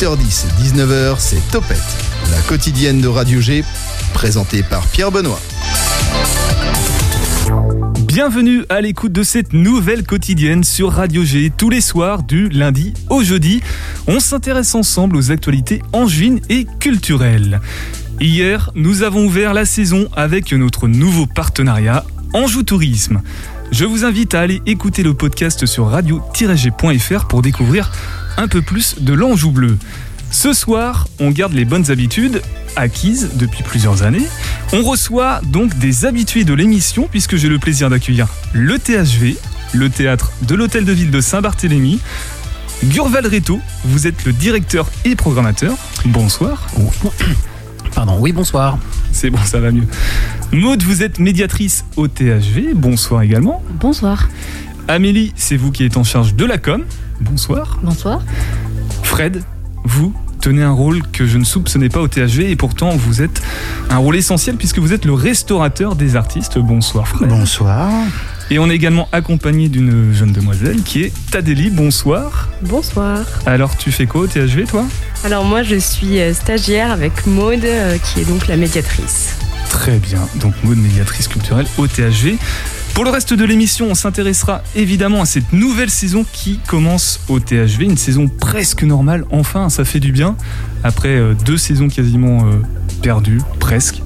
18h10, 19h, c'est Topette, la quotidienne de Radio G, présentée par Pierre Benoît. Bienvenue à l'écoute de cette nouvelle quotidienne sur Radio G tous les soirs du lundi au jeudi. On s'intéresse ensemble aux actualités angevines et culturelles. Hier, nous avons ouvert la saison avec notre nouveau partenariat Anjou Tourisme. Je vous invite à aller écouter le podcast sur radio-g.fr pour découvrir un peu plus de l'Anjou bleu. Ce soir, on garde les bonnes habitudes acquises depuis plusieurs années. On reçoit donc des habitués de l'émission puisque j'ai le plaisir d'accueillir le THV, le théâtre de l'Hôtel de Ville de Saint-Barthélemy. Gurval Reto, vous êtes le directeur et programmateur. Bonsoir. Pardon, oui, bonsoir. C'est bon, ça va mieux. Maude, vous êtes médiatrice au THV. Bonsoir également. Bonsoir. Amélie, c'est vous qui êtes en charge de la com. Bonsoir. Bonsoir. Fred, vous tenez un rôle que je ne soupçonnais pas au THV et pourtant vous êtes un rôle essentiel puisque vous êtes le restaurateur des artistes. Bonsoir Fred. Bonsoir. Et on est également accompagné d'une jeune demoiselle qui est Tadeli. Bonsoir. Bonsoir. Alors tu fais quoi au THV toi? Alors moi je suis euh, stagiaire avec Maude euh, qui est donc la médiatrice. Très bien, donc Maude médiatrice culturelle au THV. Pour le reste de l'émission, on s'intéressera évidemment à cette nouvelle saison qui commence au THV, une saison presque normale, enfin ça fait du bien, après euh, deux saisons quasiment perdues, presque.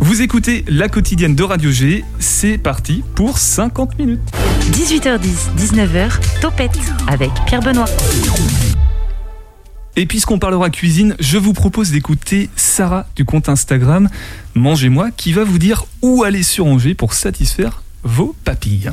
Vous écoutez la quotidienne de Radio G, c'est parti pour 50 minutes. 18h10, 19h, Topette avec Pierre Benoît. Et puisqu'on parlera cuisine, je vous propose d'écouter Sarah du compte Instagram Mangez-moi qui va vous dire où aller sur Angers pour satisfaire vos papilles.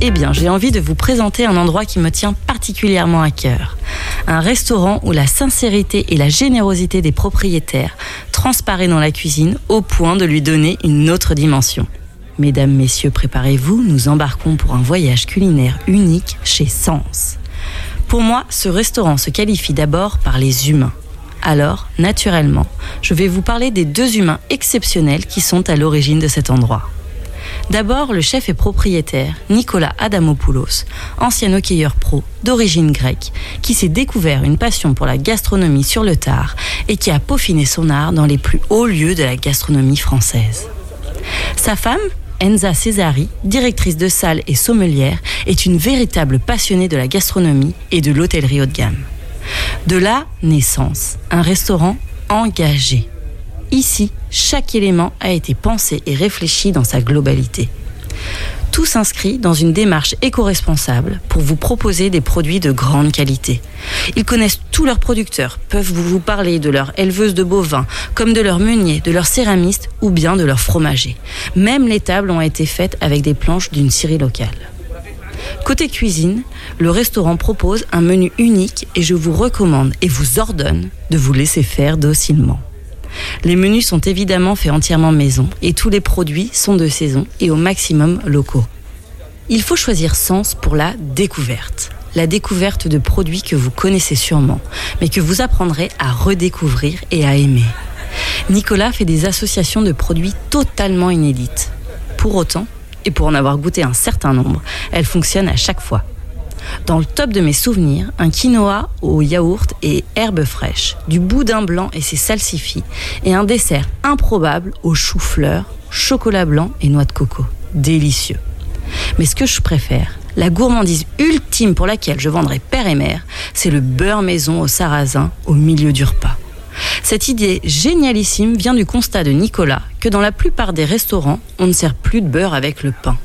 Eh bien, j'ai envie de vous présenter un endroit qui me tient particulièrement à cœur. Un restaurant où la sincérité et la générosité des propriétaires transparaît dans la cuisine au point de lui donner une autre dimension. Mesdames, Messieurs, préparez-vous, nous embarquons pour un voyage culinaire unique chez Sens. Pour moi, ce restaurant se qualifie d'abord par les humains. Alors, naturellement, je vais vous parler des deux humains exceptionnels qui sont à l'origine de cet endroit. D'abord, le chef et propriétaire, Nicolas Adamopoulos, ancien hockeyeur pro d'origine grecque, qui s'est découvert une passion pour la gastronomie sur le tard et qui a peaufiné son art dans les plus hauts lieux de la gastronomie française. Sa femme, Enza Césari, directrice de salle et sommelière, est une véritable passionnée de la gastronomie et de l'hôtellerie haut de gamme. De là, naissance, un restaurant engagé. Ici, chaque élément a été pensé et réfléchi dans sa globalité. Tout s'inscrit dans une démarche éco-responsable pour vous proposer des produits de grande qualité. Ils connaissent tous leurs producteurs, peuvent vous parler de leur éleveuse de bovins, comme de leurs meuniers, de leurs céramistes ou bien de leurs fromagers. Même les tables ont été faites avec des planches d'une scierie locale. Côté cuisine, le restaurant propose un menu unique et je vous recommande et vous ordonne de vous laisser faire docilement. Les menus sont évidemment faits entièrement maison et tous les produits sont de saison et au maximum locaux. Il faut choisir Sens pour la découverte. La découverte de produits que vous connaissez sûrement, mais que vous apprendrez à redécouvrir et à aimer. Nicolas fait des associations de produits totalement inédites. Pour autant, et pour en avoir goûté un certain nombre, elles fonctionnent à chaque fois. Dans le top de mes souvenirs, un quinoa au yaourt et herbes fraîches, du boudin blanc et ses salsifis, et un dessert improbable au chou-fleur, chocolat blanc et noix de coco. Délicieux. Mais ce que je préfère, la gourmandise ultime pour laquelle je vendrai père et mère, c'est le beurre maison au sarrasin au milieu du repas. Cette idée génialissime vient du constat de Nicolas que dans la plupart des restaurants, on ne sert plus de beurre avec le pain.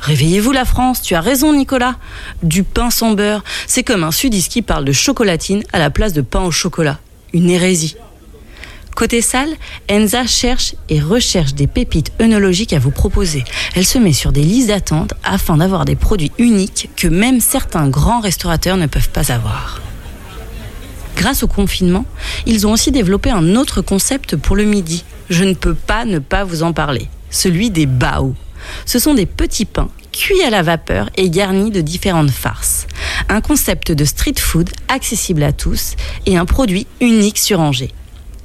Réveillez-vous la France, tu as raison Nicolas. Du pain sans beurre, c'est comme un sudiste qui parle de chocolatine à la place de pain au chocolat. Une hérésie. Côté salle, Enza cherche et recherche des pépites œnologiques à vous proposer. Elle se met sur des listes d'attente afin d'avoir des produits uniques que même certains grands restaurateurs ne peuvent pas avoir. Grâce au confinement, ils ont aussi développé un autre concept pour le midi. Je ne peux pas ne pas vous en parler. Celui des bao. Ce sont des petits pains cuits à la vapeur et garnis de différentes farces. Un concept de street food accessible à tous et un produit unique sur Angers.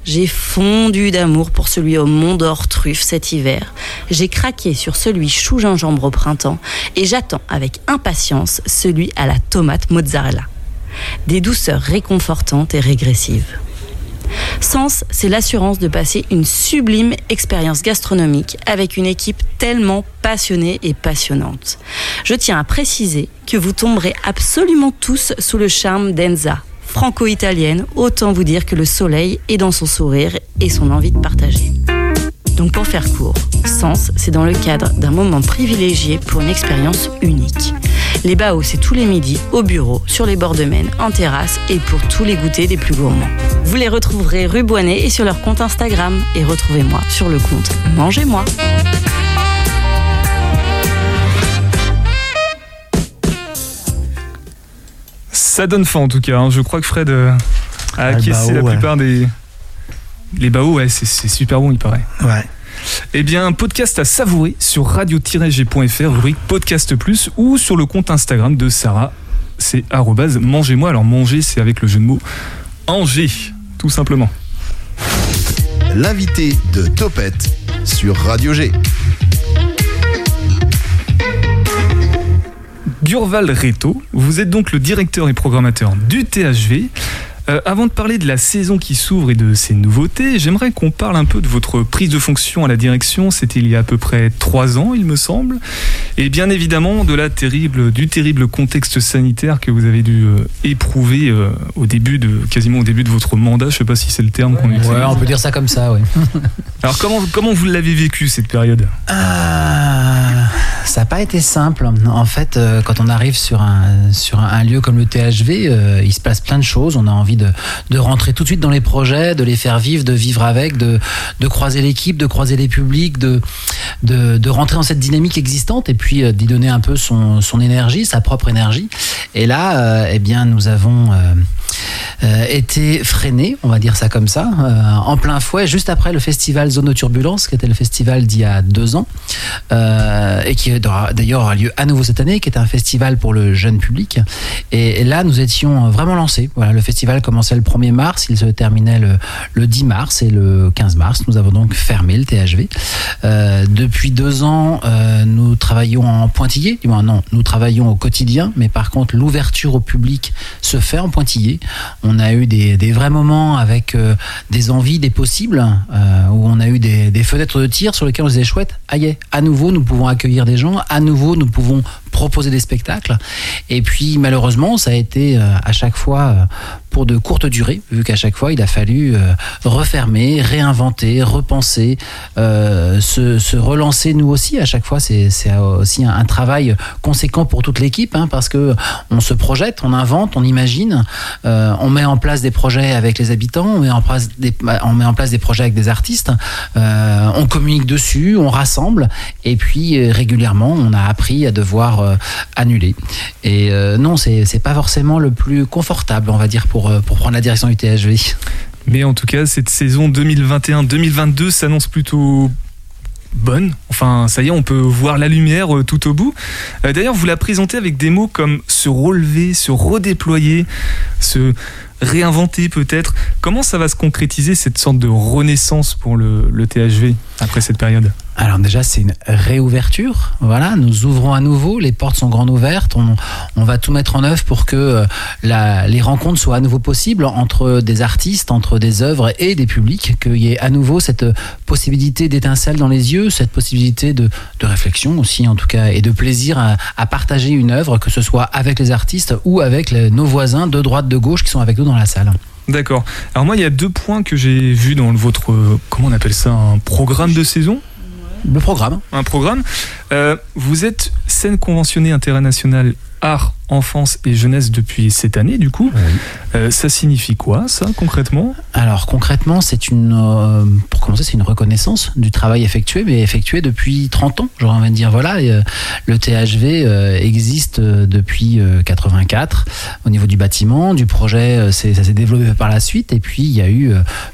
J'ai fondu d'amour pour celui au Mont d'Or truffe cet hiver. J'ai craqué sur celui chou gingembre au printemps et j'attends avec impatience celui à la tomate mozzarella. Des douceurs réconfortantes et régressives. Sens, c'est l'assurance de passer une sublime expérience gastronomique avec une équipe tellement passionnée et passionnante. Je tiens à préciser que vous tomberez absolument tous sous le charme d'Enza, franco-italienne, autant vous dire que le soleil est dans son sourire et son envie de partager. Donc pour faire court, Sens, c'est dans le cadre d'un moment privilégié pour une expérience unique. Les Baos, c'est tous les midis, au bureau, sur les bords de Maine, en terrasse et pour tous les goûters des plus gourmands. Vous les retrouverez rue Boinet et sur leur compte Instagram. Et retrouvez-moi sur le compte Mangez-moi. Ça donne faim en tout cas. hein. Je crois que Fred euh, a Ah, acquiescé bao, la ouais. plupart des. Les baos, ouais, c'est- c'est super bon, il paraît. Ouais. Eh bien, un podcast à savourer sur radio-g.fr, rubrique Podcast Plus, ou sur le compte Instagram de Sarah. C'est arrobase mangez-moi. Alors, manger, c'est avec le jeu de mots Angers, tout simplement. L'invité de Topette sur Radio G. Gurval Reto, vous êtes donc le directeur et programmateur du THV. Euh, avant de parler de la saison qui s'ouvre et de ses nouveautés, j'aimerais qu'on parle un peu de votre prise de fonction à la direction. C'était il y a à peu près trois ans, il me semble. Et bien évidemment, de la terrible, du terrible contexte sanitaire que vous avez dû euh, éprouver euh, au début de, quasiment au début de votre mandat. Je sais pas si c'est le terme qu'on utilise. Ouais, on peut dire ça comme ça, oui. Alors comment, comment vous l'avez vécu cette période? Euh, ça n'a pas été simple. En fait, quand on arrive sur un, sur un, un lieu comme le THV, il se passe plein de choses. On a envie de, de rentrer tout de suite dans les projets, de les faire vivre, de vivre avec, de, de croiser l'équipe, de croiser les publics, de, de, de rentrer dans cette dynamique existante et puis euh, d'y donner un peu son, énergie, sa propre énergie. Et là, euh, eh bien, nous avons euh, été freinés, on va dire ça comme ça, en plein fouet, juste après le festival Zone Turbulence, qui était le festival d'il y a deux ans, et qui d'ailleurs aura lieu à nouveau cette année, qui est un festival pour le jeune public. Et, et là, nous étions vraiment lancés. Voilà, le festival commençait le 1er mars, il se terminait le, le 10 mars et le 15 mars. Nous avons donc fermé le THV. Euh, depuis deux ans, euh, nous travaillons en pointillé. Du moins, non, nous travaillons au quotidien, mais par contre, l'ouverture au public se fait en pointillé. On a eu des, des vrais moments avec euh, des envies, des possibles, où on a eu des, des fenêtres de tir sur lesquelles on disait chouette, aïe, à nouveau, nous pouvons accueillir des gens, à nouveau, nous pouvons proposer des spectacles. Et puis, malheureusement, ça a été euh, à chaque fois euh, pour de courtes durées, vu qu'à chaque fois, il a fallu euh, refermer, réinventer, repenser, se, relancer nous aussi. À chaque fois, c'est aussi un, travail conséquent pour toute l'équipe, hein, parce que on se projette, on invente, on imagine, on met en place des projets avec les habitants, on met en place des, on met en place des projets avec des artistes, on communique dessus, on rassemble, et puis régulièrement, on a appris à devoir euh, annuler. Et euh, non, c'est pas forcément le plus confortable, on va dire, pour, euh, pour prendre la direction du THV. Mais en tout cas, cette saison 2021-2022 s'annonce plutôt bonne. Enfin, ça y est, on peut voir la lumière tout au bout. D'ailleurs, vous la présentez avec des mots comme se relever, se redéployer, se réinventer peut-être. Comment ça va se concrétiser cette sorte de renaissance pour le THV après cette période? Alors déjà, c'est une réouverture. Voilà, nous ouvrons à nouveau, les portes sont grandes ouvertes. On, va tout mettre en œuvre pour que euh, les rencontres soient à nouveau possibles entre des artistes, entre des œuvres et des publics, qu'il y ait à nouveau cette possibilité d'étincelle dans les yeux, cette possibilité de, réflexion aussi en tout cas, et de plaisir à, partager une œuvre, que ce soit avec les artistes ou avec nos voisins de droite, de gauche qui sont avec nous dans la salle. D'accord. Alors moi, il y a deux points que j'ai vus dans votre, euh, comment on appelle ça, un programme de saison Le programme. un programme. Euh, vous êtes scène conventionnée internationale art, enfance et jeunesse depuis cette année, du coup. Euh, ça signifie quoi, ça, concrètement? Alors, concrètement, c'est une, euh, pour commencer, c'est une reconnaissance du travail effectué, mais effectué depuis 30 ans. J'aurais envie de dire, voilà, euh, le THV existe depuis euh, 84 au niveau du bâtiment, du projet, c'est- ça s'est développé par la suite, et puis il y a eu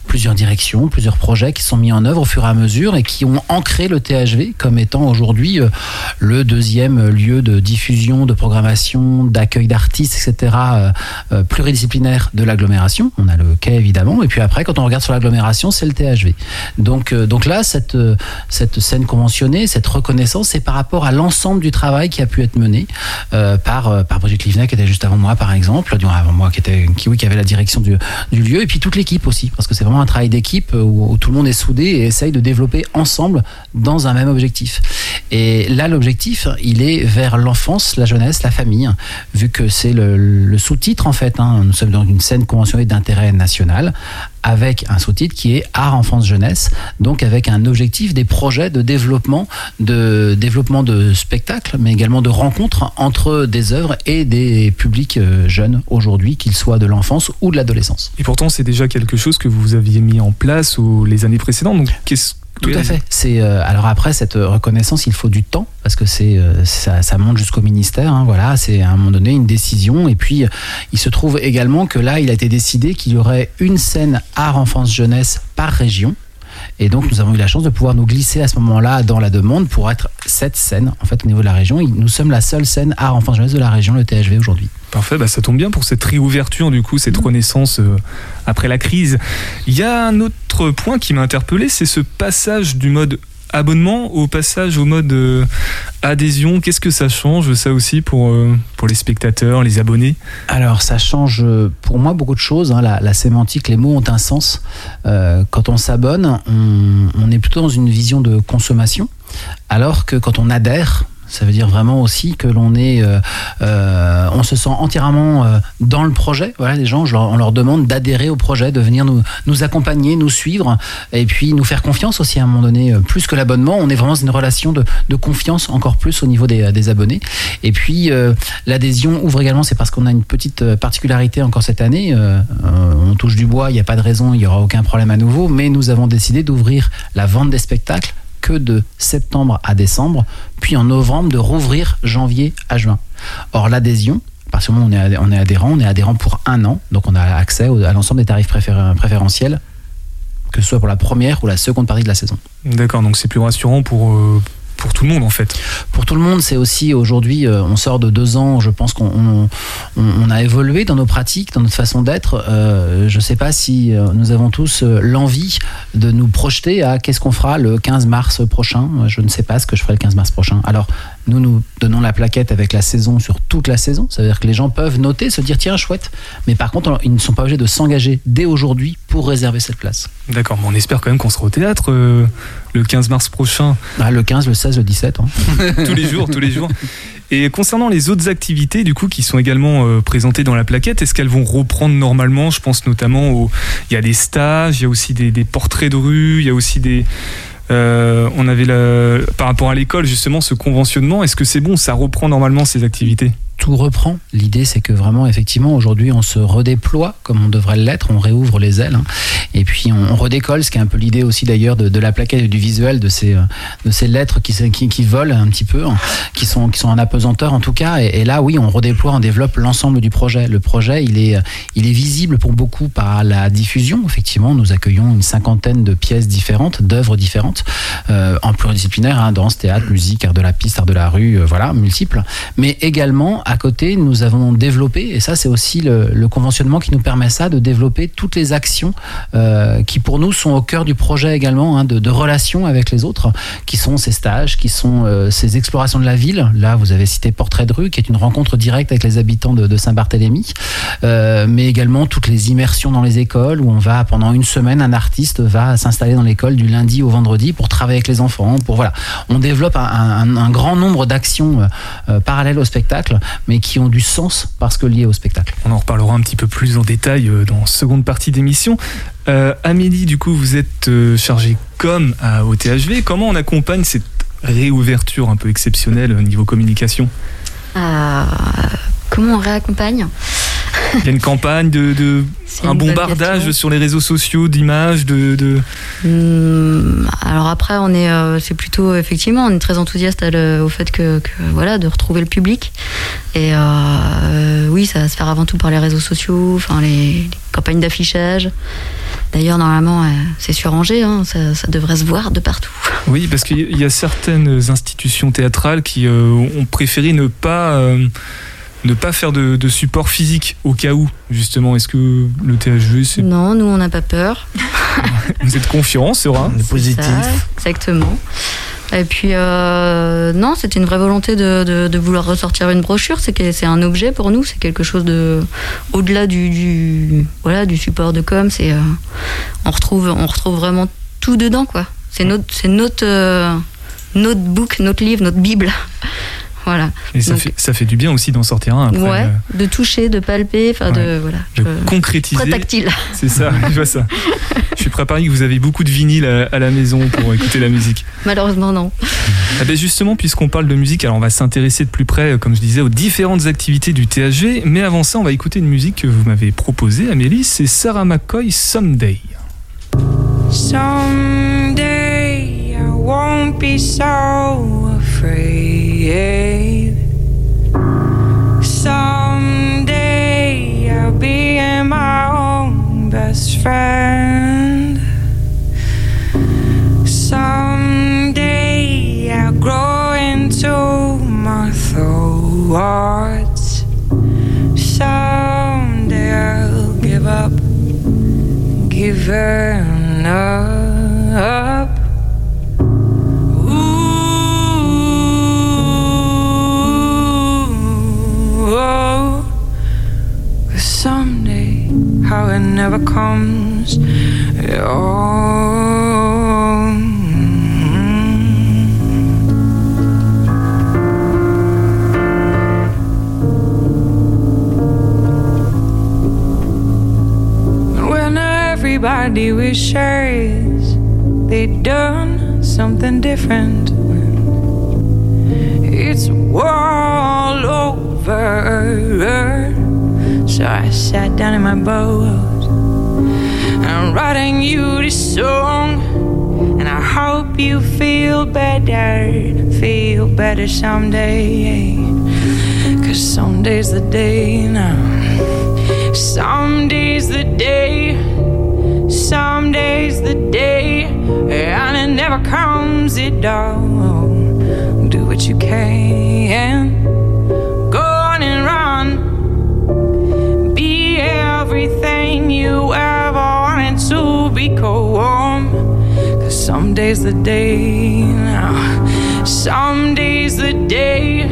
plusieurs directions, plusieurs projets qui sont mis en œuvre au fur et à mesure et qui ont ancré le THV comme étant aujourd'hui le deuxième lieu de diffusion, de programmation, d'accueil d'artistes, etc., euh, euh, pluridisciplinaire de l'agglomération. On a le quai évidemment, et puis après, quand on regarde sur l'agglomération, c'est le THV. Donc, euh, donc là, cette, euh, cette scène conventionnée, cette reconnaissance, c'est par rapport à l'ensemble du travail qui a pu être mené par, par Brigitte Livnet, qui était juste avant moi, par exemple, avant moi, qui, était, qui, avait la direction du, du lieu, et puis toute l'équipe aussi, parce que c'est vraiment un travail d'équipe où tout le monde est soudé et essaye de développer ensemble dans un même objectif. Et là, l'objectif, il est vers l'enfance, la jeunesse, la famille, vu que c'est le, le sous-titre en fait. hein. Nous sommes dans une scène conventionnée d'intérêt national avec un sous-titre qui est art, enfance, jeunesse, donc avec un objectif des projets de développement de développement de spectacles, mais également de rencontres entre des œuvres et des publics euh, jeunes aujourd'hui, qu'ils soient de l'enfance ou de l'adolescence. Et pourtant, c'est déjà quelque chose que vous aviez mis en place ou les années précédentes. Donc, qu'est-ce Tout oui, à fait. C'est euh, alors après cette reconnaissance, il faut du temps parce que c'est euh, ça, ça monte jusqu'au ministère. hein, voilà, c'est à un moment donné une décision. Et puis euh, il se trouve également que là, il a été décidé qu'il y aurait une scène art enfance jeunesse par région. Et donc nous avons eu la chance de pouvoir nous glisser à ce moment-là dans la demande pour être cette scène en fait au niveau de la région. Nous sommes la seule scène art enfance jeunesse de la région, le THV aujourd'hui. Parfait, bah ça tombe bien pour cette réouverture, du coup, cette renaissance euh, après la crise. Il y a un autre point qui m'a interpellé, c'est ce passage du mode abonnement au passage au mode euh, adhésion. Qu'est-ce que ça change, ça aussi, pour, euh, pour les spectateurs, les abonnés? Alors, ça change euh, pour moi beaucoup de choses. hein. La, sémantique, les mots ont un sens. Quand on s'abonne, on, on est plutôt dans une vision de consommation, alors que quand on adhère, ça veut dire vraiment aussi que l'on est, euh, euh, on se sent entièrement euh, dans le projet. Voilà, les gens, on leur demande d'adhérer au projet, de venir nous, nous accompagner, nous suivre, et puis nous faire confiance aussi à un moment donné. Plus que l'abonnement, on est vraiment dans une relation de, de confiance encore plus au niveau des, des abonnés. Et puis l'adhésion ouvre également, c'est parce qu'on a une petite particularité encore cette année. on touche du bois, il n'y a pas de raison, il n'y aura aucun problème à nouveau, mais nous avons décidé d'ouvrir la vente des spectacles que de septembre à décembre, puis en novembre de rouvrir janvier à juin. Or l'adhésion, parce que on est, on est adhérent, on est adhérent pour un an, donc on a accès à l'ensemble des tarifs préfér- préférentiels, que ce soit pour la première ou la seconde partie de la saison. D'accord, donc c'est plus rassurant pour, euh, pour tout le monde, en fait. Pour tout le monde, c'est aussi aujourd'hui, euh, on sort de deux ans, je pense qu'on on, a évolué dans nos pratiques, dans notre façon d'être. Euh, je ne sais pas si euh, nous avons tous l'envie de nous projeter à qu'est-ce qu'on fera le 15 mars prochain. Je ne sais pas ce que je ferai le 15 mars prochain. Alors, nous, nous donnons la plaquette avec la saison sur toute la saison. Ça veut dire que les gens peuvent noter, se dire tiens, chouette. Mais par contre, ils ne sont pas obligés de s'engager dès aujourd'hui pour réserver cette place. D'accord, mais on espère quand même qu'on sera au théâtre euh, le 15 mars prochain. Ah, le 15, le 16, le 17. hein. tous les jours, tous les jours. Et concernant les autres activités, du coup, qui sont également euh, présentées dans la plaquette, est-ce qu'elles vont reprendre normalement? Je pense notamment au. Il y a des stages, il y a aussi des, des portraits de rue, il y a aussi des. Euh, on avait par rapport à l'école justement ce conventionnement. Est-ce que c'est bon Ça reprend normalement ces activités? Tout reprend. L'idée, c'est que vraiment, effectivement, aujourd'hui, on se redéploie comme on devrait l'être, on réouvre les ailes, hein. et puis on, redécolle, ce qui est un peu l'idée aussi d'ailleurs de, la plaquette et du visuel, de ces, euh, de ces lettres qui, qui, qui volent un petit peu, hein, qui sont, qui sont en apesanteur en tout cas. Et, et là, oui, on redéploie, on développe l'ensemble du projet. Le projet, il est, il est visible pour beaucoup par la diffusion. Effectivement, nous accueillons une cinquantaine de pièces différentes, d'œuvres différentes, euh, en pluridisciplinaire, hein, danse, théâtre, musique, art de la piste, art de la rue, euh, voilà, multiples. Mais également, à côté, nous avons développé, et ça c'est aussi le, conventionnement qui nous permet ça, de développer toutes les actions euh, qui pour nous sont au cœur du projet également, hein, de, relations avec les autres, qui sont ces stages, qui sont euh, ces explorations de la ville. Là, vous avez cité Portrait de rue, qui est une rencontre directe avec les habitants de, Saint-Barthélemy, Euh, mais également toutes les immersions dans les écoles, où on va pendant une semaine, un artiste va s'installer dans l'école du lundi au vendredi pour travailler avec les enfants, pour voilà. On développe un, grand nombre d'actions parallèles au spectacle, mais qui ont du sens parce que liées au spectacle. On en reparlera un petit peu plus en détail euh, dans la seconde partie d'émission. Euh, Amélie, du coup, vous êtes euh, chargée com à, au THV. Comment on accompagne cette réouverture un peu exceptionnelle au niveau communication? Euh, comment on réaccompagne? Il y a une campagne de, un bombardage sur les réseaux sociaux d'images de, de- Hum, Alors après, on est, euh, c'est plutôt effectivement, on est très enthousiaste le- au fait que, que, voilà, de retrouver le public. Et euh, oui, ça va se faire avant tout par les réseaux sociaux, enfin les, les campagnes d'affichage. D'ailleurs, normalement, euh, c'est sur Angers, hein, ça, ça devrait se voir de partout. Oui, parce qu'il y a certaines institutions théâtrales qui euh, ont préféré ne pas, euh, ne pas faire de, de support physique au cas où, justement. Est-ce que le THV, c'est- Non, nous, on n'a pas peur. vous êtes confiant, sera Le positif. Ça, exactement. Et puis, euh, non, c'était une vraie volonté de, de- de vouloir ressortir une brochure. C'est que c'est un objet pour nous, c'est quelque chose de au-delà du, du- voilà du support de com. C'est euh, on retrouve on retrouve vraiment tout dedans quoi. C'est notre c'est notre euh, notre book, notre livre, notre bible. Voilà. Et ça Donc- fait, ça fait du bien aussi d'en sortir un après. ouais, euh, de toucher, de palper, enfin de voilà. de je- concrétiser. très tactile. C'est ça, je vois ça. Je suis prêt à parier que vous avez beaucoup de vinyles à, à la maison pour écouter la musique. Malheureusement non. Ah ben justement, puisqu'on parle de musique, alors on va s'intéresser de plus près, comme je disais, aux différentes activités du THG. Mais avant ça, on va écouter une musique que vous m'avez proposée, Amélie. C'est Sarah McCoy, Someday. Someday I won't be so afraid. Someday I'll be my own best friend. Someday I'll grow into my thoughts. Someday I'll give up given up. How it never comes. When everybody wishes they'd done something different, it's all over. So I sat down in my boat. and I'm writing you this song, and I hope you feel better, feel better someday. Cause someday's the day now. Someday's the day. Someday's the day. And it never comes, it don't. Do what you can. Everything you ever wanted to be become. Cause some days the day now. Someday's the day.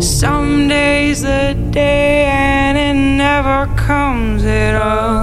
some days the day and it never comes at all.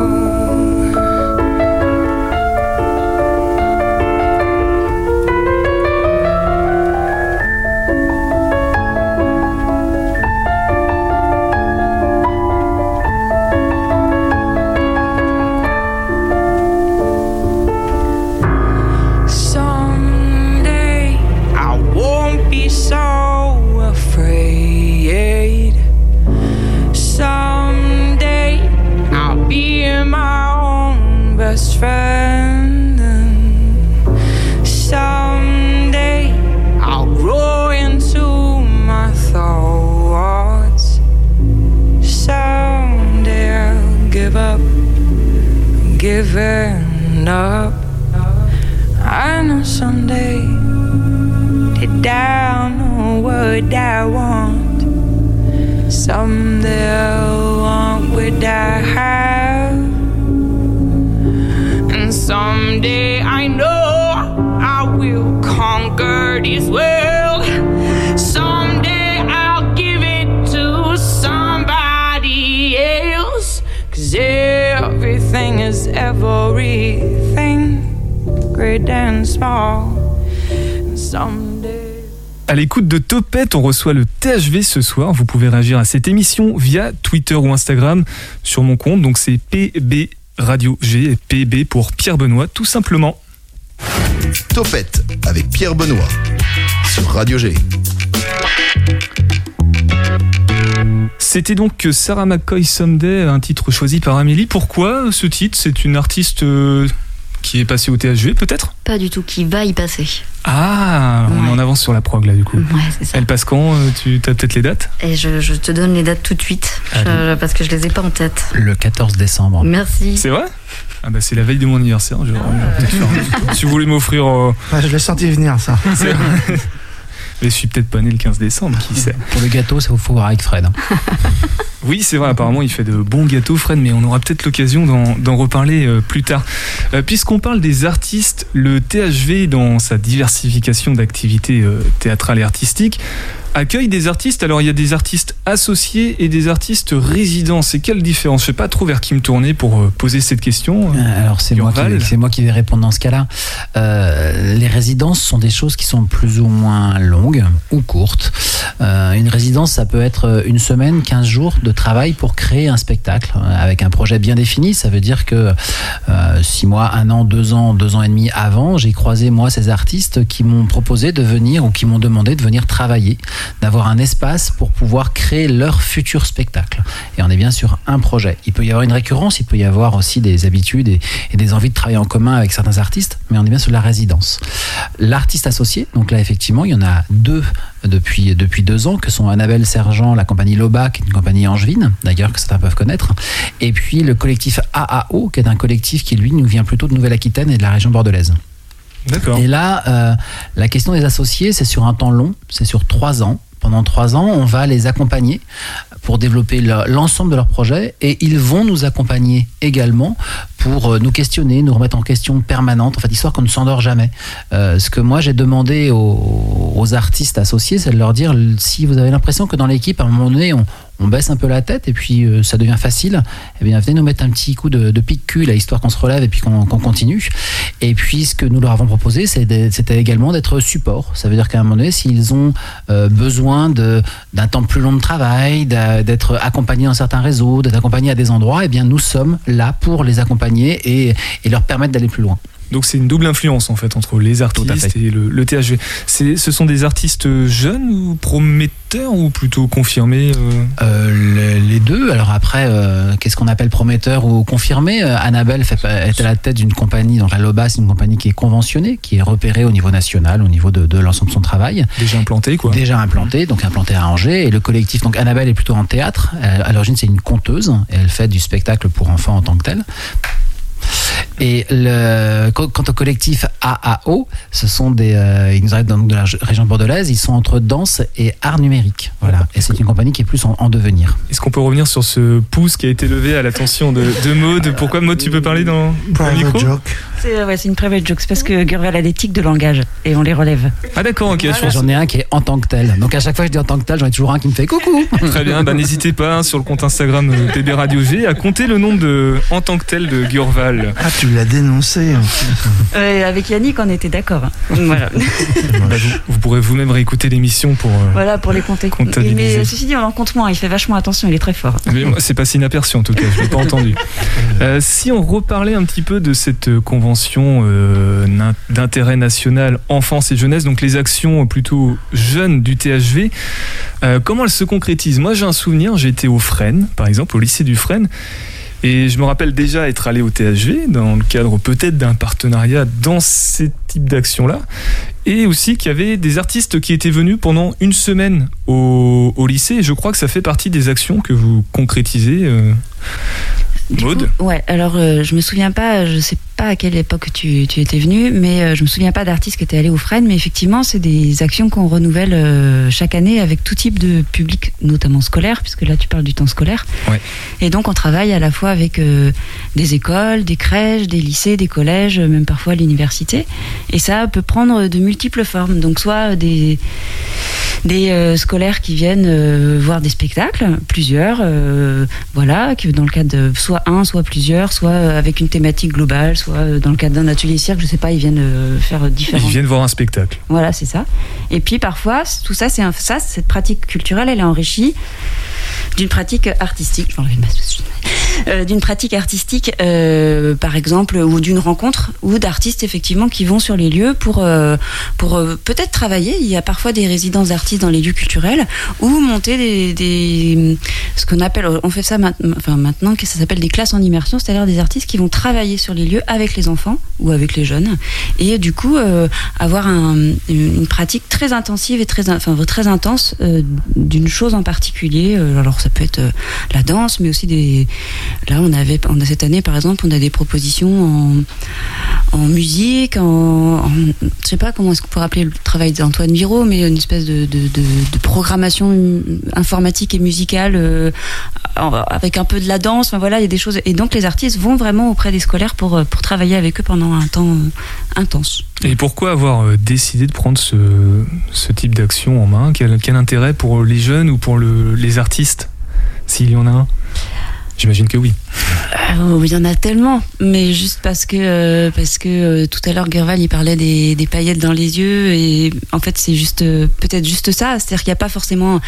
À l'écoute de Topette, on reçoit le THV ce soir. Vous pouvez réagir à cette émission via Twitter ou Instagram sur mon compte. Donc c'est PB Radio G et PB pour Pierre Benoît, tout simplement. Topette avec Pierre Benoît sur Radio G. C'était donc Sarah McCoy Someday, un titre choisi par Amélie. Pourquoi ce titre? C'est une artiste euh, qui est passée au THV peut-être Pas du tout, qui va y passer. Ah, on est Ouais. en avance sur la prog là du coup. Ouais, c'est ça. Elle passe quand euh, Tu as peut-être les dates Et je, je te donne les dates tout de suite, je- parce que je les ai pas en tête. Le 14 décembre. Merci. C'est vrai Ah bah c'est la veille de mon anniversaire. Je, un- si vous voulez m'offrir... euh, Ouais, je l'ai senti venir, ça. Mais je suis peut-être pas né le 15 décembre, qui sait Pour le gâteau, ça vous faut voir avec Fred. hein. Oui, c'est vrai, apparemment il fait de bons gâteaux, Fred, mais on aura peut-être l'occasion d'en d'en reparler euh, plus tard. Euh, Puisqu'on parle des artistes, le THV, dans sa diversification d'activités euh, théâtrales et artistiques, accueille des artistes. Alors il y a des artistes associés et des artistes résidents. C'est quelle différence? Je sais pas trop vers qui me tourner pour euh, poser cette question. Euh, Alors c'est moi, moi qui vais répondre dans ce cas-là. Euh, les résidences sont des choses qui sont plus ou moins longues ou courtes. Euh, une résidence, ça peut être une semaine, 15 jours de travail pour créer un spectacle avec un projet bien défini. Ça veut dire que euh, six mois, un an, deux ans, deux ans et demi avant, j'ai croisé moi ces artistes qui m'ont proposé de venir ou qui m'ont demandé de venir travailler, d'avoir un espace pour pouvoir créer leur futur spectacle. Et on est bien sur un projet. Il peut y avoir une récurrence, il peut y avoir aussi des habitudes et, des envies de travailler en commun avec certains artistes, mais on est bien sur la résidence. L'artiste associé, donc là effectivement, il y en a deux depuis, depuis deux ans, que sont Annabelle Sergent, la compagnie Loba, qui est une compagnie angevine, d'ailleurs, que certains peuvent connaître, et puis le collectif AAO, qui est un collectif qui, lui, nous vient plutôt de Nouvelle-Aquitaine et de la région bordelaise. Et là, euh, la question des associés, c'est sur un temps long, c'est sur trois ans. Pendant trois ans, on va les accompagner pour développer le- l'ensemble de leurs projets et ils vont nous accompagner également pour euh, nous questionner, nous remettre en question permanente, en fait, histoire qu'on ne s'endort jamais. Euh, ce que moi j'ai demandé aux, aux artistes associés, c'est de leur dire si vous avez l'impression que dans l'équipe, à un moment donné, on, on baisse un peu la tête et puis euh, ça devient facile, eh bien venez nous mettre un petit coup de, de pic-cul, histoire qu'on se relève et puis qu'on continue. Et puis ce que nous leur avons proposé, c'était également d'être support. Ça veut dire qu'à un moment donné, s'ils ont euh, besoin d'un temps plus long de travail, d'être accompagnés dans certains réseaux, d'être accompagnés à des endroits, eh bien nous sommes là pour les accompagner et leur permettre d'aller plus loin. Donc c'est une double influence en fait entre les artistes et le, le THV. Ce sont des artistes jeunes ou prometteurs ou plutôt confirmés euh Euh, le- les deux. Alors après, euh, qu'est-ce qu'on appelle prometteur ou confirmé Annabelle fait, est à la tête d'une compagnie, donc la Loba, c'est une compagnie qui est conventionnée, qui est repérée au niveau national, au niveau de, de l'ensemble de son travail. Déjà implantés quoi. Déjà implantée, donc implantée à Angers. Et le collectif, donc Annabelle est plutôt en théâtre. À l'origine, c'est une conteuse et elle fait du spectacle pour enfants en tant que tel. Et le, quant au collectif AAO, ce sont des, euh, ils nous arrivent donc de la région bordelaise. Ils sont entre danse et art numérique. Voilà. Et c'est une compagnie qui est plus en, en devenir. Est-ce qu'on peut revenir sur ce pouce qui a été levé à l'attention de, de Maud Pourquoi Maud tu peux parler dans, dans le micro? joke. C'est ouais, c'est une private joke, c'est parce que Gurvel a des tics de langage et on les relève. Ah d'accord, ok. je pense- J'en ai un qui est en tant que tel. Donc à chaque fois que je dis en tant que tel, j'en ai toujours un qui me fait coucou. Très bien, bah, n'hésitez pas hein, sur le compte Instagram euh, BB Radio G à compter le nombre de en tant que tel de Gurval. Ah, tu l'as dénoncé. en. Euh, avec Yannick, on était d'accord. hein. Voilà. Bah, vous, vous pourrez vous-même réécouter l'émission pour. euh, voilà pour les compter. Mais ceci dit, on en compte moins. Il fait vachement attention, il est très fort. Mais moi, c'est passé inaperçu en tout cas, je l'ai pas entendu. Euh, si on reparlait un petit peu de cette euh, euh, d'intérêt national enfance et jeunesse, donc les actions plutôt jeunes du THV, euh, comment elles se concrétisent? Moi j'ai un souvenir, été au Fresnes, par exemple, au lycée du Fresnes, et je me rappelle déjà être allé au THV dans le cadre peut-être d'un partenariat dans ces types d'actions-là, et aussi qu'il y avait des artistes qui étaient venus pendant une semaine au, lycée, je crois que ça fait partie des actions que vous concrétisez. euh, Ouais, alors euh, je me souviens pas, je sais pas à quelle époque tu, tu étais venu, mais euh, je me souviens pas d'artistes qui étaient allés au Fresnes, mais effectivement, c'est des actions qu'on renouvelle euh, chaque année avec tout type de public, notamment scolaire, puisque là tu parles du temps scolaire. Ouais. Et donc on travaille à la fois avec euh, des écoles, des crèches, des lycées, des collèges, même parfois l'université. Et ça peut prendre de multiples formes. Donc soit des des euh, scolaires qui viennent euh, voir des spectacles, plusieurs, euh, voilà, que dans le cadre de soit un, soit plusieurs, soit avec une thématique globale, soit euh, dans le cadre d'un atelier cirque, je sais pas, ils viennent euh, faire Ils différents. viennent voir un spectacle. Voilà, c'est ça. Et puis parfois, tout ça, c'est un, ça, cette pratique culturelle, elle est enrichie d'une pratique artistique. Je vais enlever le masque. Euh, d'une pratique artistique, euh, par exemple, ou d'une rencontre, ou d'artistes effectivement qui vont sur les lieux pour, euh, pour euh, peut-être travailler. Il y a parfois des résidences d'artistes dans les lieux culturels, ou monter des, des ce qu'on appelle, on fait ça maintenant, enfin maintenant, que ça s'appelle des classes en immersion, c'est-à-dire des artistes qui vont travailler sur les lieux avec les enfants ou avec les jeunes, et du coup euh, avoir un- une pratique très intensive et très, enfin, très intense d'une chose en particulier. Alors ça peut être la danse, mais aussi des. Là, on avait, on a cette année, par exemple, on a des propositions en, musique, en, en- je sais pas comment est-ce pourrait appeler le travail d'Antoine Miro, mais une espèce de, de, programmation informatique et musicale euh, avec un peu de la danse. Enfin, voilà, il y a des choses. Et donc les artistes vont vraiment auprès des scolaires pour, euh, pour travailler avec eux pendant un temps euh, intense. Et pourquoi avoir décidé de prendre ce, ce type d'action en main? Quel, quel intérêt pour les jeunes ou pour le- les artistes S'il y en a un? J'imagine que oui. Oh, il y en a tellement, mais juste parce que euh, parce que euh, tout à l'heure Gerval il parlait des, des paillettes dans les yeux et en fait c'est juste euh, peut-être juste ça, c'est-à-dire qu'il n'y a pas forcément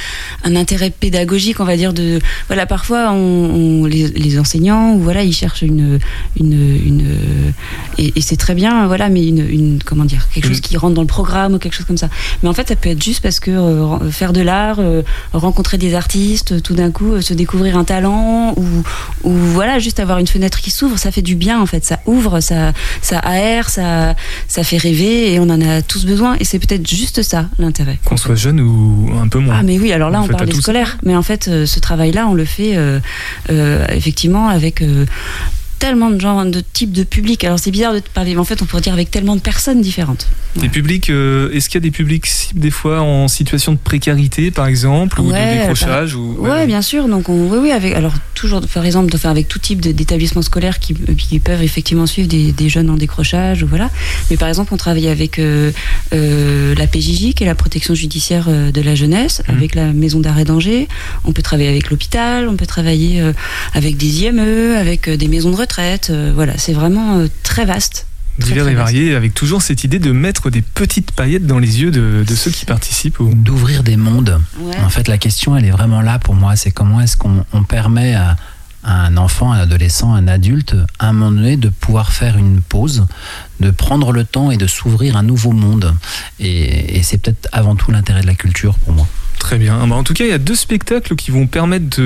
un intérêt pédagogique, on va dire de voilà parfois on, on- les, les enseignants ou voilà ils cherchent une une, une euh, et, et c'est très bien voilà mais une, une comment dire quelque chose qui rentre dans le programme ou quelque chose comme ça. Mais en fait ça peut être juste parce que euh, faire de l'art, euh, rencontrer des artistes, tout d'un coup euh, se découvrir un talent ou ou voilà juste avoir une fenêtre qui s'ouvre ça fait du bien en fait. Ça ouvre ça ça aère ça ça fait rêver et on en a tous besoin. Et c'est peut-être juste ça l'intérêt. Qu'on soit jeune ou un peu moins. ah mais oui alors là on parle des scolaires mais en fait euh, ce travail là on le fait euh, euh, effectivement avec tellement de genres de types de publics alors c'est bizarre de te parler mais en fait on pourrait dire avec tellement de personnes différentes Des publics, euh, est-ce qu'il y a des publics cibles des fois en situation de précarité par exemple ou Ouais, de décrochage par- ou Ouais, bien sûr. Donc, on, oui, oui, avec, alors toujours, par exemple, enfin, avec tout type d'établissements scolaires qui, qui peuvent effectivement suivre des, des jeunes en décrochage, ou voilà. Mais par exemple, on travaille avec euh, euh, la PJJ, qui est la protection judiciaire euh, de la jeunesse, Mhm. avec la maison d'arrêt d'Angers. On peut travailler avec l'hôpital, on peut travailler euh, avec des IME, avec euh, des maisons de retraite. Euh, voilà, c'est vraiment euh, très vaste. Divers et variés avec toujours cette idée de mettre des petites paillettes dans les yeux de, de ceux qui participent au... D'ouvrir des mondes. Ouais. En fait, la question, elle est vraiment là pour moi. C'est comment est-ce qu'on on permet à, à un enfant, un adolescent, un adulte, à un moment donné, de pouvoir faire une pause, de prendre le temps et de s'ouvrir un nouveau monde. Et, et c'est peut-être avant tout l'intérêt de la culture pour moi. Très bien. Bah, en tout cas, il y a deux spectacles qui vont permettre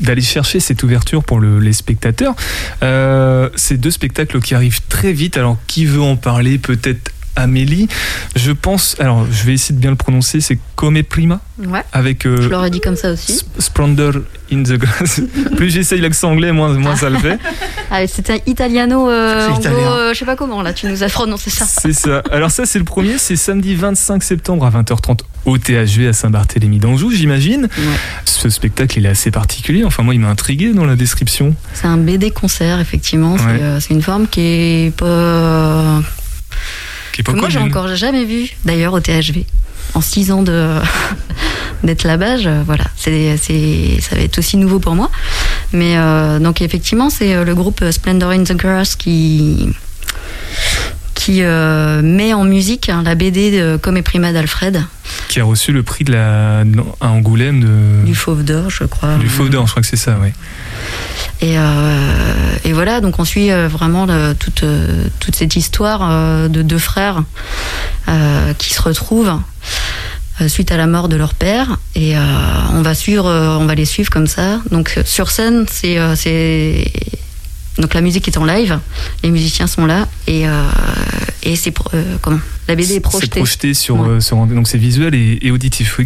d'aller chercher cette ouverture pour le- les spectateurs. Euh, ces deux spectacles qui arrivent très vite. Alors, qui veut en parler? Peut-être Amélie. Je pense. Alors, je vais essayer de bien le prononcer. C'est Come Prima Ouais. avec euh, Je l'aurais dit comme ça aussi. Sp- Splendor in the Grass. Plus j'essaye l'accent anglais, moins, moins ça le fait. Allez, c'était un italiano, euh, italien. euh, je sais pas comment là, tu nous as prononcé ça. C'est ça. Alors ça, c'est le premier. C'est samedi 25 septembre à 20h30 au THV à Saint-Barthélemy d'Anjou, j'imagine. Ce spectacle, il est assez particulier. Enfin, moi, il m'a intrigué dans la description. C'est un BD concert, effectivement. Ouais. euh, c'est une forme qui est pas. Qui est pas que moi, j'ai encore jamais vu, d'ailleurs, au THV. En six ans de d'être là-bas, je- voilà, c'est, c'est, ça va être aussi nouveau pour moi. Mais euh, donc effectivement, c'est euh, le groupe Splendor in the Grass qui qui euh, met en musique hein, la BD de Comme et Prima d'Alfred, Qui a reçu le prix de la à Angoulême de du Fauve d'Or, je crois. du Fauve d'Or, je crois que c'est ça, oui. Et, euh, et voilà, donc on suit euh, vraiment le- toute, euh, toute cette histoire de deux frères euh, qui se retrouvent suite à la mort de leur père. Et euh, on va suivre, on va les suivre comme ça. Donc sur scène, c'est c'est donc la musique est en live, les musiciens sont là et euh, et c'est euh, comment? La BD est C'est projetée. projeté sur, euh, sur donc c'est visuel et, et auditif. Oui,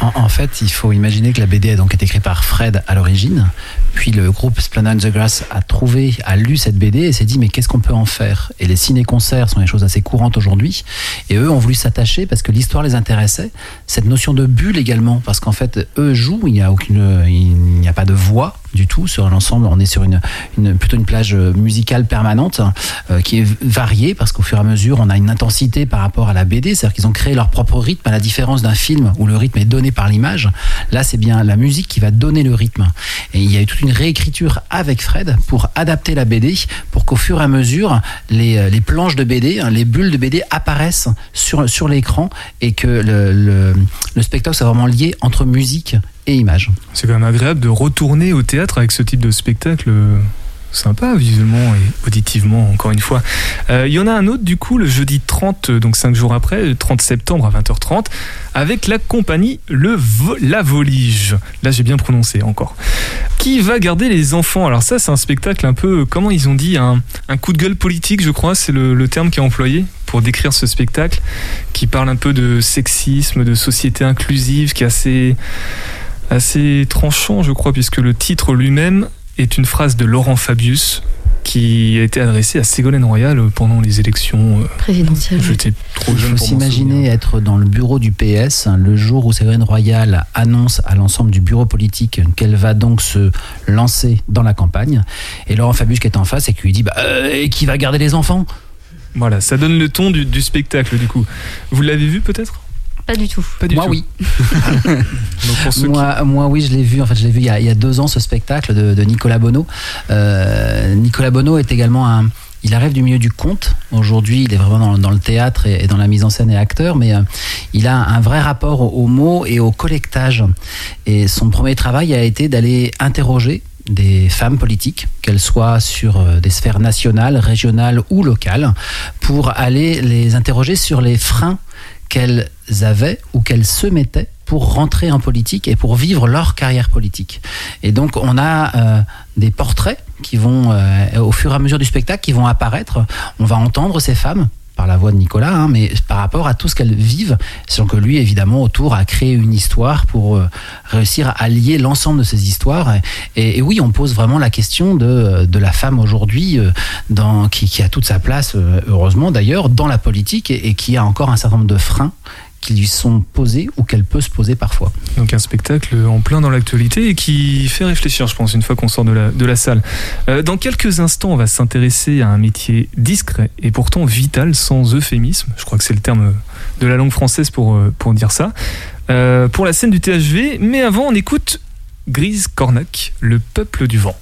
En, fait, il faut imaginer que la BD a donc été écrite par Fred à l'origine, puis le groupe Splendor in the Grass a trouvé, a lu cette BD et s'est dit mais qu'est-ce qu'on peut en faire? Et les ciné-concerts sont des choses assez courantes aujourd'hui, et eux ont voulu s'attacher parce que l'histoire les intéressait. Cette notion de bulle également, parce qu'en fait eux jouent, il n'y a a pas de voix du tout sur l'ensemble. On est sur une, plutôt une plage musicale permanente euh, qui est variée parce qu'au fur et à mesure on a une intensité par rapport à la BD, c'est-à-dire qu'ils ont créé leur propre rythme à la différence d'un film où le rythme est donné par l'image. Là, c'est bien la musique qui va donner le rythme. Et il y a eu toute une réécriture avec Fred pour adapter la BD pour qu'au fur et à mesure les, euh, les planches de BD, hein, les bulles de BD apparaissent sur, sur l'écran et que le, le, le spectacle soit vraiment lié entre musique et images. C'est quand même agréable de retourner au théâtre avec ce type de spectacle. Sympa visuellement et auditivement encore une fois. Euh, Il y en a un autre du coup le jeudi 30, euh, donc 5 jours après, le 30 septembre à 20h30, avec la compagnie Le Vo- La Volige. Là j'ai bien prononcé encore. Qui va garder les enfants? Alors ça c'est un spectacle un peu, comment ils ont dit, un, un coup de gueule politique je crois, c'est le, le terme qui est employé pour décrire ce spectacle, qui parle un peu de sexisme, de société inclusive, qui est assez assez tranchant, je crois, puisque le titre lui-même est une phrase de Laurent Fabius qui a été adressée à Ségolène Royal pendant les élections. euh, Présidentielle. J'étais trop Il jeune faut pour m'en s'imaginer être dans le bureau du PS hein, le jour où Ségolène Royal annonce à l'ensemble du bureau politique qu'elle va donc se lancer dans la campagne. Et Laurent Fabius qui est en face et qui lui dit bah, euh, et qui va garder les enfants? Voilà, ça donne le ton du, du spectacle du coup. Vous l'avez vu peut-être? Pas du tout. Pas du Moi tout. oui. Donc pour ceux qui- Moi, moi oui, je l'ai vu. En fait, je l'ai vu il y, a, il y a deux ans ce spectacle de, de Nicolas Bonneau. Euh, Nicolas Bonneau est également un. Il arrive du milieu du conte. Aujourd'hui, il est vraiment dans, dans le théâtre et, et dans la mise en scène et acteur, mais euh, il a un vrai rapport au, au mot et au collectage. Et son premier travail a été d'aller interroger des femmes politiques, qu'elles soient sur euh, des sphères nationales, régionales ou locales, pour aller les interroger sur les freins qu'elles avaient ou qu'elles se mettaient pour rentrer en politique et pour vivre leur carrière politique. Et donc on a euh, des portraits qui vont, euh, au fur et à mesure du spectacle, qui vont apparaître. On va entendre ces femmes la voix de Nicolas, hein, mais par rapport à tout ce qu'elles vivent, sans que lui, évidemment, autour, a créé une histoire pour euh, réussir à lier l'ensemble de ces histoires. Et, oui, on pose vraiment la question de, de la femme aujourd'hui, euh, qui, a toute sa place, euh, heureusement d'ailleurs, dans la politique et qui a encore un certain nombre de freins qui lui sont posés ou qu'elle peut se poser parfois. Donc un spectacle en plein dans l'actualité et qui fait réfléchir, je pense, une fois qu'on sort de la, de la salle. Euh, dans quelques instants, on va s'intéresser à un métier discret et pourtant vital, sans euphémisme. Je crois que c'est le terme de la langue française pour, euh, pour dire ça. Euh, pour la scène du THV, mais avant, on écoute Grise Cornac, Le Peuple du Vent.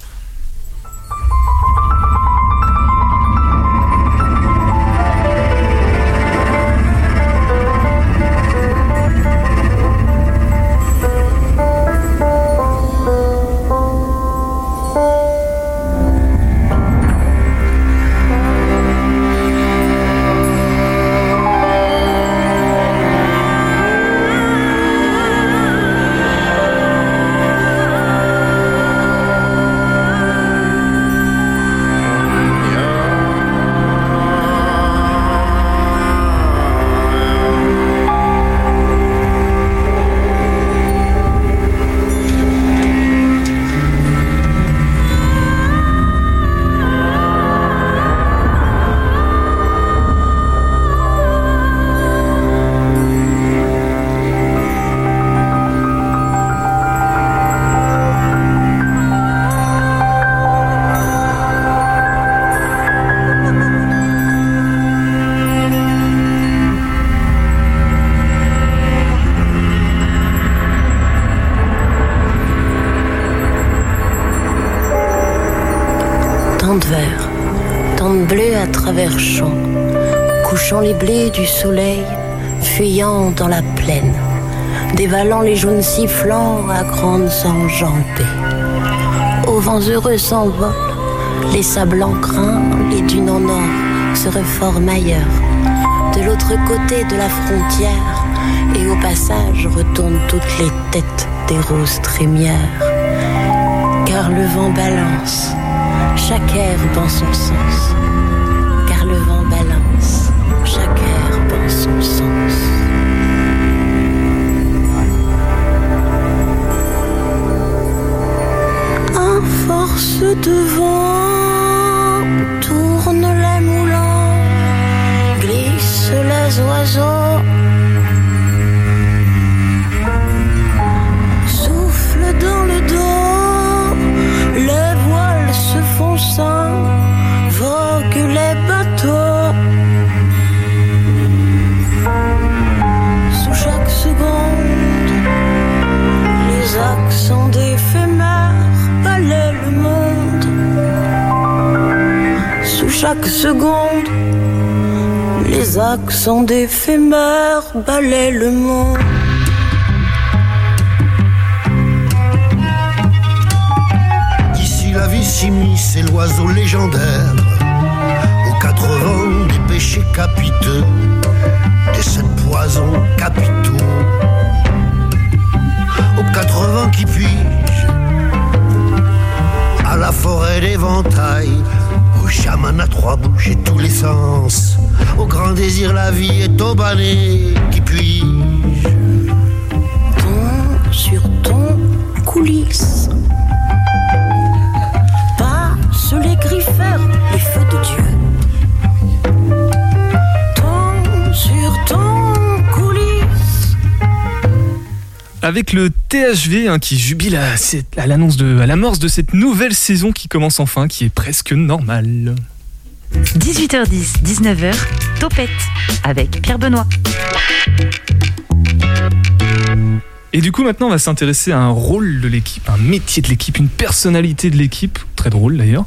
Les blés du soleil, fuyant dans la plaine, dévalant les jaunes sifflants à grandes enjambées. Aux vents heureux s'envolent, les sables en crin, les dunes en or se reforment ailleurs. De l'autre côté de la frontière, et au passage retournent toutes les têtes des roses trémières. Car le vent balance, chaque air dans son sens. De vent, tourne les moulins, glissent les oiseaux. Souffle dans le dos, les voiles se fonçant, voguent les bateaux. Sous chaque seconde, les accents d'éphémère chaque seconde. Les accents d'éphémère balaient le monde. Ici la vie s'immisce, c'est l'oiseau légendaire. Aux quatre vents des péchés capiteux, des sept poisons capitaux. Aux quatre vents qui pigent à la forêt d'éventail au chaman à trois bouches et tous les sens, au grand désir la vie est au balai qui puis-je Avec le THV hein, qui jubile à, l'annonce de, à l'amorce de cette nouvelle saison qui commence enfin, qui est presque normale. 18h10, 19h, Topette avec Pierre Benoît. Et du coup, maintenant, on va s'intéresser à un rôle de l'équipe, un métier de l'équipe, une personnalité de l'équipe, très drôle d'ailleurs,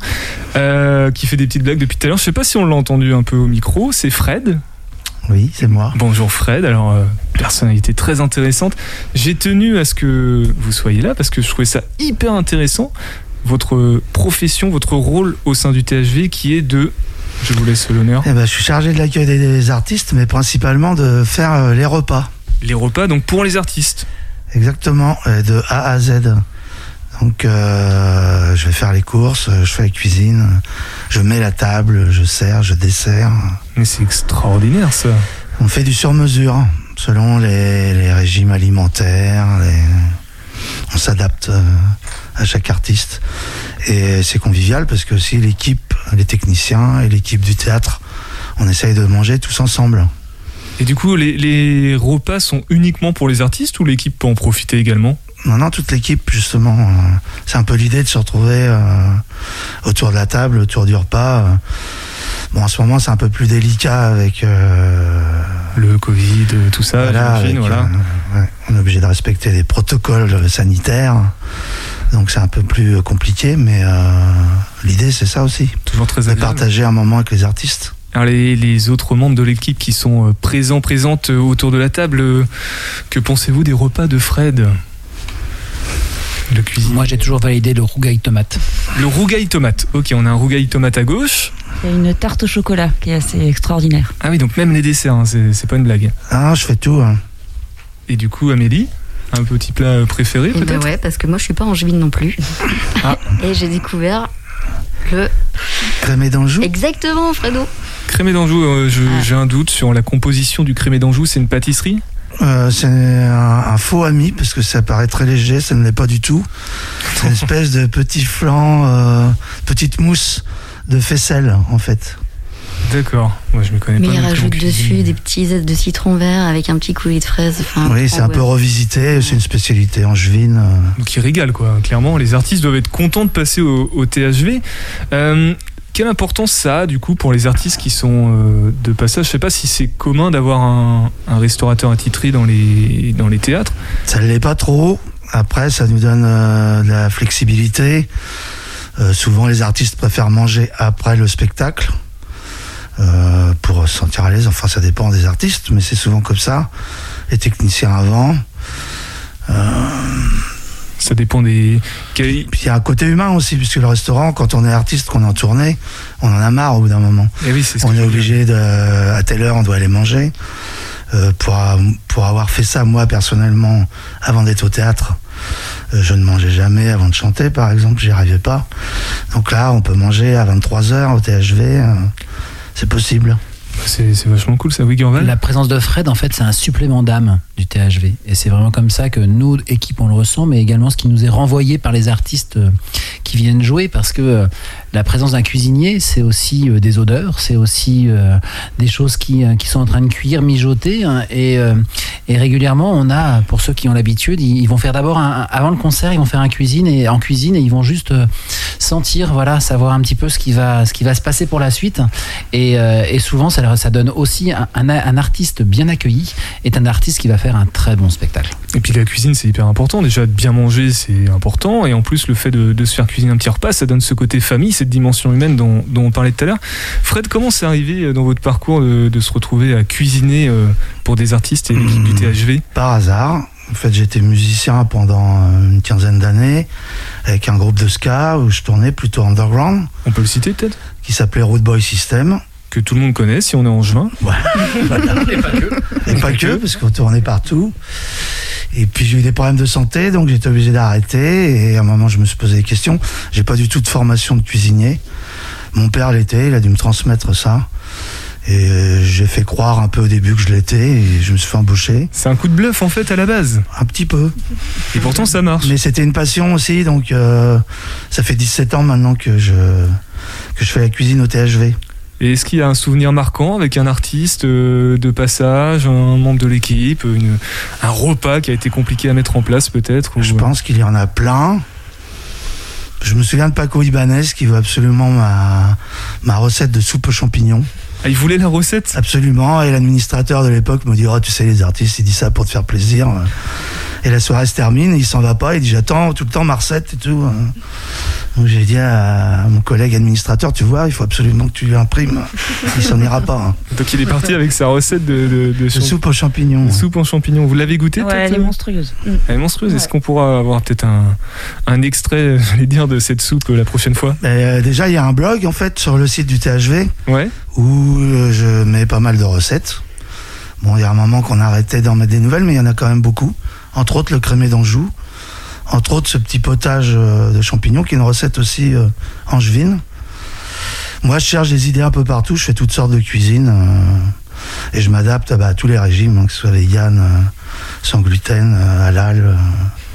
euh, qui fait des petites blagues depuis tout à l'heure. Je sais pas si on l'a entendu un peu au micro, c'est Fred. Oui, c'est moi. Bonjour Fred, alors euh, personnalité très intéressante. J'ai tenu à ce que vous soyez là parce que je trouvais ça hyper intéressant, votre profession, votre rôle au sein du THV qui est de... Je vous laisse l'honneur. Eh ben, je suis chargé de l'accueil des, artistes, mais principalement de faire euh, les repas. Les repas, donc pour les artistes. Exactement, euh, de A à Z. Donc, euh, je vais faire les courses, je fais la cuisine, je mets la table, je sers, je dessert. Mais c'est extraordinaire ça. On fait du sur-mesure, selon les, les régimes alimentaires. les- On s'adapte euh, à chaque artiste. Et c'est convivial parce que aussi l'équipe, les techniciens et l'équipe du théâtre, on essaye de manger tous ensemble. Et du coup, les, les repas sont uniquement pour les artistes ou l'équipe peut en profiter également? Non, non, toute l'équipe, justement. euh, C'est un peu l'idée de se retrouver euh, autour de la table, autour du repas. euh. Bon, en ce moment, c'est un peu plus délicat avec. Le Covid, tout ça, voilà, j'imagine, avec, voilà. ouais, on est obligé de respecter les protocoles sanitaires. Donc, c'est un peu plus compliqué, mais l'idée, c'est ça aussi. Toujours très De agréable. partager un moment avec les artistes. Alors les, les autres membres de l'équipe qui sont présents, présentes autour de la table, que pensez-vous des repas de Fred? Le. Moi, j'ai toujours validé le rougail tomate. Le rougail tomate. Ok, on a un rougail tomate à gauche. Il y a une tarte au chocolat qui est assez extraordinaire. Ah oui, donc même les desserts, hein, c'est pas une blague. Ah, je fais tout. hein. Et du coup, Amélie, un petit plat préféré Eh ben peut-être ouais, parce que moi je suis pas angevine non plus. Ah. Et j'ai découvert le. Crémé d'Anjou Exactement, Fredo. Crémé d'Anjou, euh, je- Ah. j'ai un doute sur la composition du crémé d'Anjou, c'est une pâtisserie? Euh, c'est un, un faux ami parce que ça paraît très léger, ça ne l'est pas du tout. C'est une espèce de petit flan, euh, petite mousse de faisselle en fait. D'accord, moi je me connais Mais pas. il plus en rajoute cuisine. dessus des petits ailes de citron vert avec un petit coulis de fraise. Enfin, oui, c'est un ouais. peu revisité, c'est une spécialité angevine. euh. Donc ils régalent quoi, clairement. Les artistes doivent être contents de passer au, au THV. Euh, quelle importance ça a du coup pour les artistes qui sont euh, de passage? Je sais pas si c'est commun d'avoir un, un restaurateur attitré dans les, dans les théâtres. Ça ne l'est pas trop. Après, ça nous donne euh, de la flexibilité. Euh, souvent, les artistes préfèrent manger après le spectacle pour se sentir à l'aise. Enfin, ça dépend des artistes, mais c'est souvent comme ça. Les techniciens avant. Ça dépend des. Puis il y a un côté humain aussi, puisque le restaurant, quand on est artiste, qu'on est en tournée, on en a marre au bout d'un moment. Eh oui, c'est ce on est obligé de, à telle heure, on doit aller manger. Euh, pour, pour avoir fait ça, moi, personnellement, avant d'être au théâtre, euh, je ne mangeais jamais avant de chanter, par exemple, j'y arrivais pas. Donc là, on peut manger à 23h au THV, euh, c'est possible. C'est c'est vachement cool ça, oui, La présence de Fred, en fait, c'est un supplément d'âme du THV. Et c'est vraiment comme ça que nous, équipe, on le ressent, mais également ce qui nous est renvoyé par les artistes euh, qui viennent jouer, parce que euh, la présence d'un cuisinier, c'est aussi euh, des odeurs, c'est aussi des choses qui, qui sont en train de cuire, mijoter. hein, et, régulièrement, on a, pour ceux qui ont l'habitude, ils, vont faire d'abord, avant le concert, ils vont faire un cuisine et, en cuisine et ils vont juste sentir, voilà, savoir un petit peu ce qui va, ce qui va se passer pour la suite. Et, euh, et souvent, ça, ça donne aussi un, un- un artiste bien accueilli est un artiste qui va faire un très bon spectacle. Et puis la cuisine, c'est hyper important. Déjà, bien manger, c'est important. Et en plus, le fait de, de se faire cuisiner un petit repas, ça donne ce côté famille, cette dimension humaine dont, dont on parlait tout à l'heure. Fred, comment c'est arrivé euh, dans votre parcours de, de se retrouver à cuisiner euh, pour des artistes et l'équipe du THV Par hasard. En fait, j'étais musicien pendant euh, une quinzaine d'années avec un groupe de ska où je tournais plutôt underground. On peut le citer peut-être? Qui s'appelait Root Boy System. Que tout le monde connaît si on est en juin. Et pas que. Et pas que, parce qu'on tournait partout. Et puis j'ai eu des problèmes de santé, donc j'étais obligé d'arrêter. Et à un moment, je me suis posé des questions. J'ai pas du tout de formation de cuisinier. Mon père l'était, il a dû me transmettre ça. Et euh, j'ai fait croire un peu au début que je l'étais et je me suis fait embaucher. C'est un coup de bluff en fait à la base. Un petit peu. Et pourtant ça marche. Mais c'était une passion aussi, donc euh, ça fait 17 ans maintenant que je, que je fais la cuisine au THV. Et est-ce qu'il y a un souvenir marquant avec un artiste euh, de passage, un membre de l'équipe, un repas qui a été compliqué à mettre en place peut-être ou- Je pense qu'il y en a plein. Je me souviens de Paco Ibanez qui veut absolument ma, ma recette de soupe aux champignons. Ah, il voulait la recette Absolument. Et l'administrateur de l'époque me dit Oh, tu sais, les artistes, ils disent ça pour te faire plaisir. Et la soirée se termine, il s'en va pas, il dit J'attends tout le temps ma recette et tout. Donc j'ai dit à mon collègue administrateur Tu vois, il faut absolument que tu lui imprimes. Il s'en ira pas. hein. Donc il est parti avec sa recette de, de, de De champ- soupe aux champignons. de soupe en champignons. Vous l'avez goûté Ouais, peut-être elle est monstrueuse. Elle est monstrueuse. Est-ce qu'on pourra avoir peut-être un, un extrait, j'allais dire, de cette soupe euh, la prochaine fois? Euh, déjà, il y a un blog en fait sur le site du THV Ouais. où euh, je mets pas mal de recettes. Bon, il y a un moment qu'on a arrêté d'en mettre des nouvelles, mais il y en a quand même beaucoup. Entre autres, le crémé d'Anjou. Entre autres, ce petit potage euh, de champignons, qui est une recette aussi euh, angevine. Moi, je cherche des idées un peu partout. Je fais toutes sortes de cuisines. euh, et je m'adapte bah, à tous les régimes, hein, que ce soit vegan, euh, sans gluten, halal.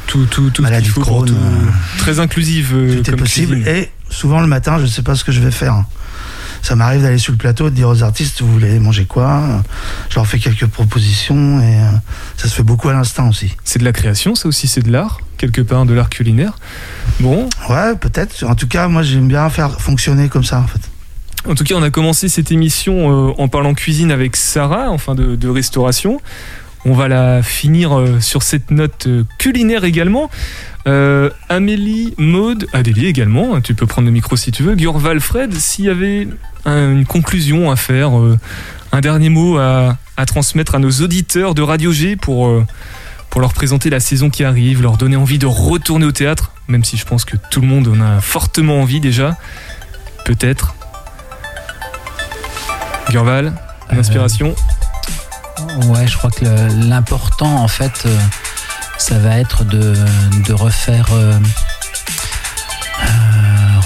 Tout, tout, Maladie de pour Crohn, tout. euh, Très inclusive euh, tout est comme possible. Et souvent le matin, je ne sais pas ce que je vais faire. Ça m'arrive d'aller sur le plateau et de dire aux artistes, vous voulez manger quoi? Je leur fais quelques propositions et euh, ça se fait beaucoup à l'instant aussi. C'est de la création, ça aussi, c'est de l'art, quelque part, de l'art culinaire? Bon, Ouais, peut-être. En tout cas, moi, j'aime bien faire fonctionner comme ça, en fait. En tout cas, on a commencé cette émission euh, en parlant cuisine avec Sarah, enfin de, de restauration. On va la finir euh, sur cette note euh, culinaire également. Euh, Amélie, Maude, Adélie également, hein, tu peux prendre le micro si tu veux. Gurval, Fred, s'il y avait un- une conclusion à faire, euh, un dernier mot à, transmettre à nos auditeurs de Radio G pour, euh, pour leur présenter la saison qui arrive, leur donner envie de retourner au théâtre, même si je pense que tout le monde en a fortement envie déjà, peut-être. Gurval, une inspiration? Ouais, je crois que l'important, en fait, ça va être de, refaire, euh,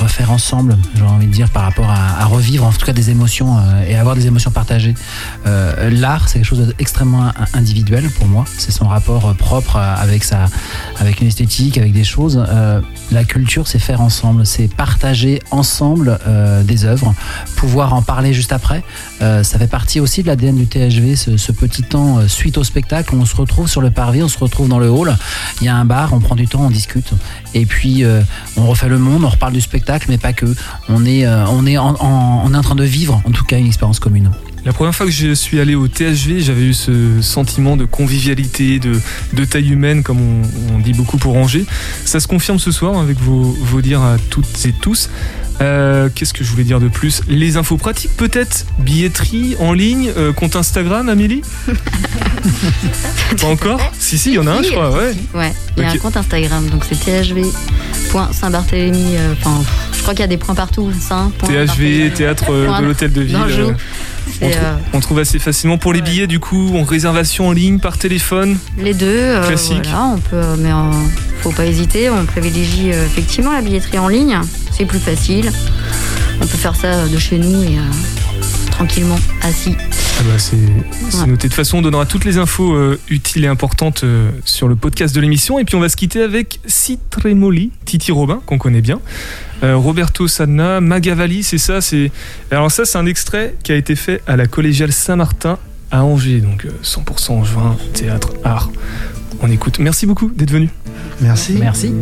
refaire ensemble, j'ai envie de dire, par rapport à, revivre en tout cas des émotions euh, et avoir des émotions partagées. Euh, L'art, c'est quelque chose d'extrêmement in- individuel pour moi. C'est son rapport euh, propre avec, sa, avec une esthétique, avec des choses. La culture, c'est faire ensemble, c'est partager ensemble des œuvres, pouvoir en parler juste après. Ça fait partie aussi de l'ADN du THV, ce, ce petit temps suite au spectacle on se retrouve sur le parvis, on se retrouve dans le hall, il y a un bar, on prend du temps, on discute. Et puis on refait le monde, on reparle du spectacle, mais pas que. On est, euh, on est, en, train de vivre, en tout cas, une expérience commune. La première fois que je suis allé au THV, j'avais eu ce sentiment de convivialité, de, taille humaine, comme on, dit beaucoup pour Angers. Ça se confirme ce soir avec vos dires à toutes et tous. Euh, Qu'est-ce que je voulais dire de plus Les infos pratiques peut-être Billetterie en ligne euh, Compte Instagram, Amélie Pas encore Si, si, il y en a un, je crois, ouais. Ouais, il y a un compte Instagram, donc c'est thv.saint-barthélemy. euh, Enfin, je crois qu'il y a des points partout. Saint, point, THV, théâtre de l'hôtel de ville. Euh, on, C'est, trou- euh, on trouve assez facilement pour les billets, du coup, en réservation en ligne, par téléphone. Les deux, euh, Classique. voilà, on peut, mais euh, faut pas hésiter. On privilégie euh, effectivement la billetterie en ligne. C'est plus facile. On peut faire ça euh, de chez nous et tranquillement assis. Ah bah c'est Ouais. noté. De toute façon, on donnera toutes les infos euh, utiles et importantes euh, sur le podcast de l'émission. Et puis on va se quitter avec Citremoli, Titi Robin, qu'on connaît bien. Euh, Roberto Sadna, Magavalli, c'est ça. C'est alors ça, c'est un extrait qui a été fait à la collégiale Saint-Martin à Angers, donc euh, 100% angevin, théâtre, art. On écoute. Merci beaucoup d'être venu. Merci. Merci.